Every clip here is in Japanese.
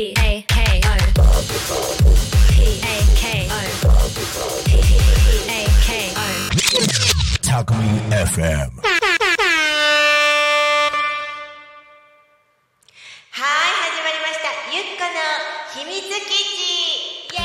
FM. はい、始まりました。ゆっこの秘密基地イエ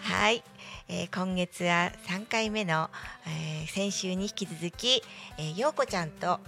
ーイはい、えー今月は3回目の、えー先週に引き続き、えー、ようこちゃんと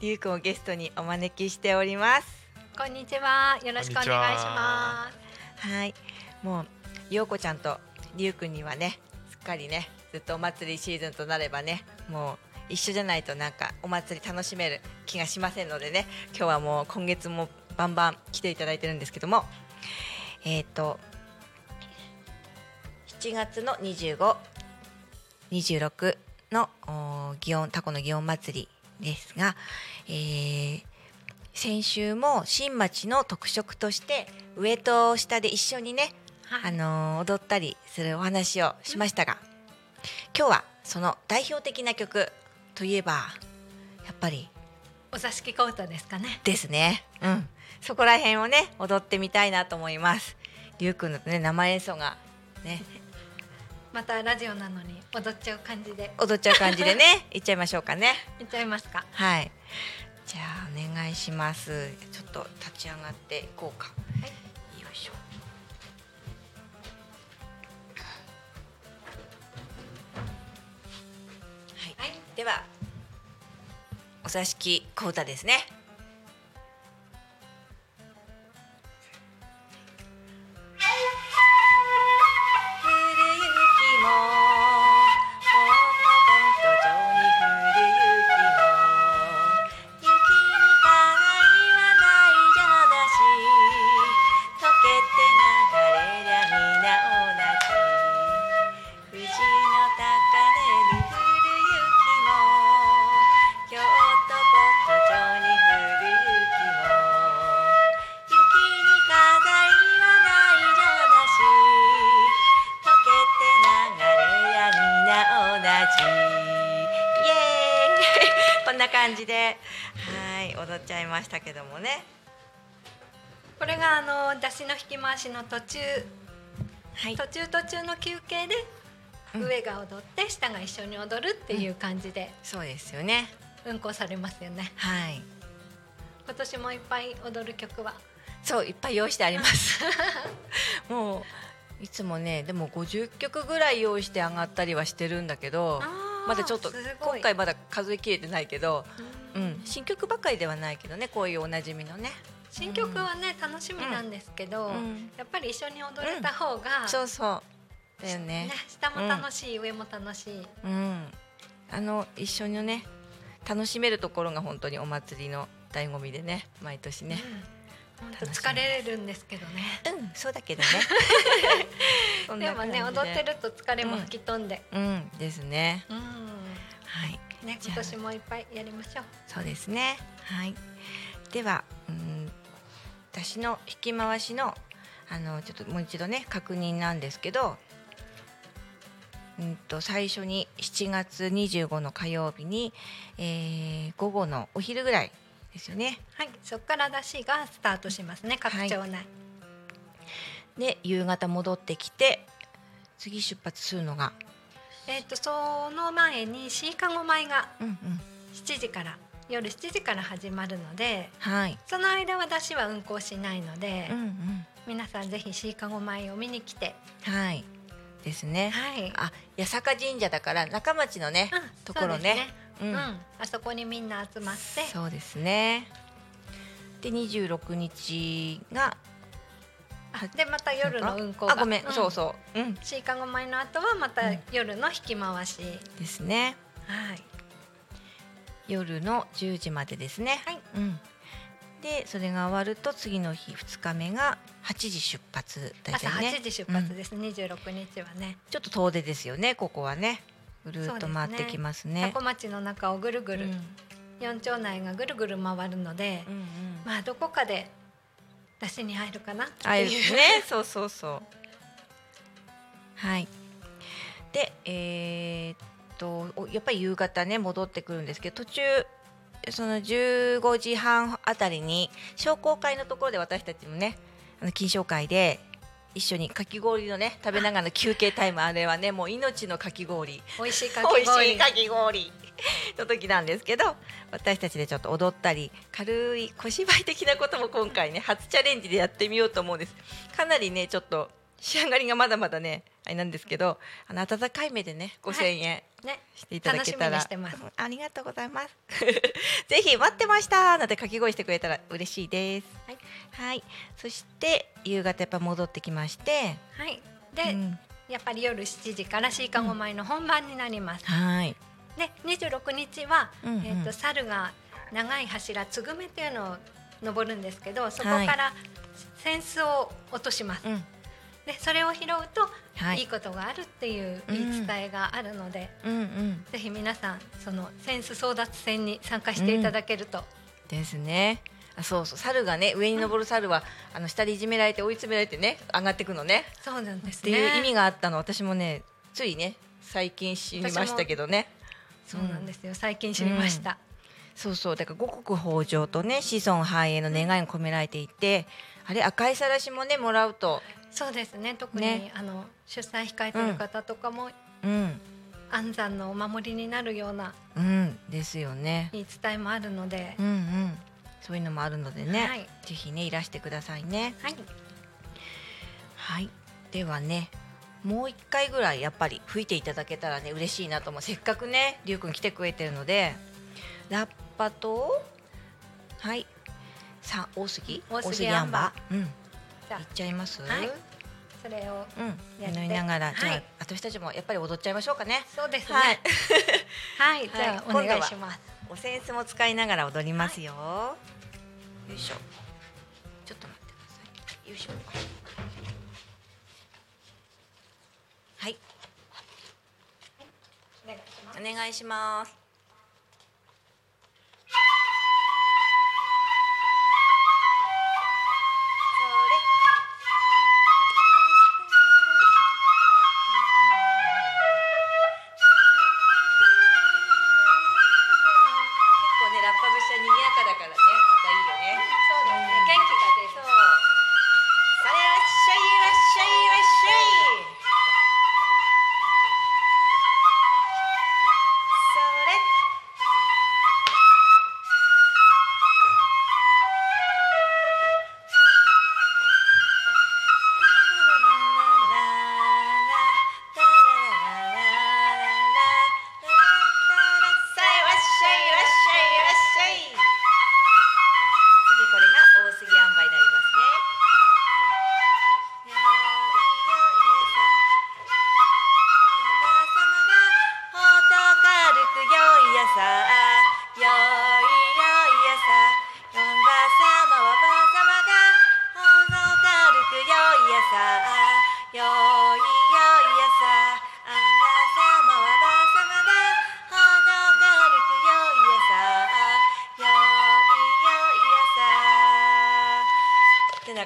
りゅうくんをゲストにお招きしております。こんにちは。よろしくお願いします。はい、もうようこちゃんとりゅうくんにはね、すっかりね、ずっとお祭りシーズンとなればね、もう一緒じゃないとなんかお祭り楽しめる気がしませんのでね、今日はもう今月もバンバン来ていただいてるんですけども、えっ、と7月の25、26のお祇園タコの祇園祭りですが、えー先週も新町の特色として上と下で一緒にね、はいあのー踊ったりするお話をしましたが、今日はその代表的な曲といえばやっぱりお座敷コートですかね。ですね、うん、そこら辺をね踊ってみたいなと思います。りゅうくんのね生演奏がねまたラジオなのに踊っちゃう感じで踊っちゃう感じでね いっちゃいましょうかね。いっちゃいますか。はい。じゃあお願いします。ちょっと立ち上がっていこうか。はいよいしょ。はい。はい。ではお座敷コータですね。したけどもね。これがあの出汁の引き回しの途中、はい。途中途中の休憩でうん。上が踊って下が一緒に踊るっていう感じで。そうですよね。運行されますよね。はい。今年もいっぱい踊る曲は？そういっぱい用意してあります。もういつもねでも50曲ぐらい用意して上がったりはしてるんだけどまだちょっと今回まだ数えきれてないけど、ううん。ん、新曲ばかりではないけどねこういうおなじみのね。新曲はね楽しみなんですけど、うん。やっぱり一緒に踊れた方が、そうそう。だよね。ね下も楽しい、上も楽しい。うん。あの一緒にね楽しめるところが本当にお祭りの醍醐味でね毎年ね。本当疲れるんですけどね。うんそうだけどね。で。もね踊ってると疲れも吹き飛んで、うんですね。うん、はいね今年もいっぱいやりましょう。そうですね。はい。では、うん、私の引き回しのあのちょっともう一度ね確認なんですけど、うんと最初に7月25の火曜日に、えー午後のお昼ぐらいですよね。はい、そこから出しがスタートしますね各はい町内。で夕方戻ってきて次出発するのが、えっ、とその前にシーカゴ舞がうんうん、7時から夜7時から始まるので、はい。その間は出しは運行しないので、うんうん、皆さんぜひシーカゴ舞を見に来て、はい。ですね。はい。あ、八坂神社だから中町のね、うんところね。そうですねうん、あそこにみんな集まって、そうですね。で26日があでまた夜の運行が。あごめん、うそうそう。うん。シーカゴ舞の後はまたうん。夜の引き回し、ですね。はい夜の10時までですね。はい。うん。でそれが終わると次の日2日目が8時出発だ朝よね。8時出発です、26日はね。ちょっと遠出ですよねここはね。ぐるっと回ってきますね。タコ町の中をぐるぐる、うん。四町内がぐるぐる回るので、うんうん。まあどこかで出しに入るかなっていう。ね、そうそうそう。はい。で、えーっとおやっぱり夕方ね戻ってくるんですけど途中その15時半あたりに商工会のところで私たちもねあの金賞会で一緒にかき氷のね食べながらの休憩タイム。あれはねもう命のかき氷。美味しいかき氷。美味しいかき氷 の時なんですけど私たちでちょっと踊ったり軽い小芝居的なことも今回ね初チャレンジでやってみようと思うんです。かなりねちょっと仕上がりがまだまだねあれなんですけどあの温かい目でね5000円ね。していただけたら、ありがとうございます。ぜひ待ってましたなんて掛け声してくれたら嬉しいです。はい、はい、そして夕方やっぱ戻ってきまして。はい。で、うん。やっぱり夜7時からシーカゴ米の本番になります、はいで26日は、うんうん。えー、と猿が長い柱つぐめっていうのを登るんですけどそこから扇子を落とします、うん。でそれを拾うと、はい。い、いことがあるっていううん言い伝えがあるので、うんうん。ぜひ皆さんその扇子争奪戦に参加していただけると、ですね。あそうそう。猿がね上に登る猿は、あの下でいじめられて追い詰められてね上がってくのね。そうなんですってねいう意味があったの。私もねついね最近知りましたけどねそうなんですよ。最近知りました、そうそう。だから五穀豊穣とね子孫繁栄の願いが込められていてあれ赤いさらしもねもらうと。そうですね。特にね。あの出産控えてる方とかも、うん。安産のお守りになるようなうん。ですよね。言い伝えもあるので、うんうん。そういうのもあるのでね、はい。ぜひねいらしてくださいね。はい。はい。ではねもう一回ぐらいやっぱり吹いていただけたらね嬉しいなと思う。せっかくねりゅうくん来てくれてるので。ラッパとはい。さ大杉。大杉アンバアンバーうん。いじゃっちゃいます、はい。それをうん。やって。祈りながら、じゃあはい。私たちもやっぱり踊っちゃいましょうかね。そうですね。はい。はい、じゃあはい。お願いします。お扇子も使いながら踊りますよ、よいしょ。ちょっと待ってください。よいしょはいお願いします。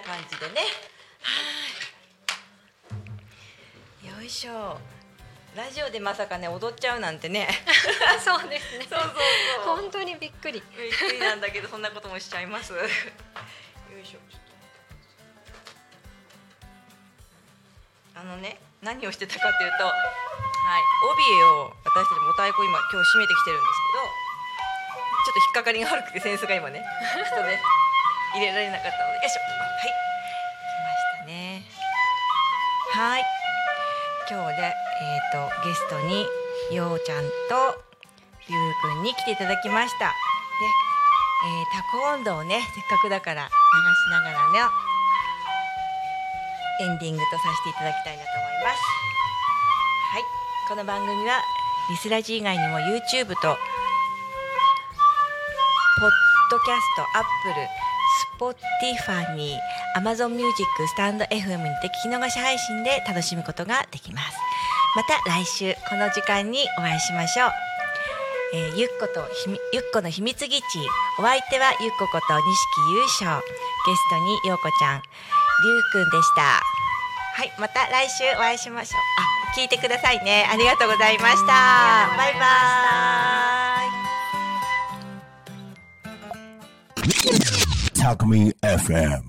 感じでねはいよいしょ。ラジオでまさかね踊っちゃうなんてね。そうですね。そうそうそう。本当にびっくり。びっくりなんだけどそんなこともしちゃいます。よいしょ。あのね何をしてたかっていうとはい。帯を私たちもお太鼓今今日締めてきてるんですけどちょっと引っかかりが悪くてセンスが今ねちょっとね入れられなかったので。よいしょ。はい。来ましたね。はい今日でえっ、とゲストにようちゃんとりゅうくんに来ていただきました。で、えー、タコ温度をねせっかくだから流しながらねエンディングとさせていただきたいなと思います。はい。この番組はリスラジ以外にも YouTube とポッドキャスト、アップル、 Spotify、 Amazon Music、 stand.fm にて聞き逃し配信で楽しむことができます。また来週この時間にお会いしましょう。えーゆっことひみゆっこの秘密基地。お相手はゆっここと錦生裕照。ゲストにようこちゃん。りゅうくんでした。はいまた来週お会いしましょう。あ聞いてくださいね。ありがとうございました。ありがとうございました。バイバイ Alchemy FM.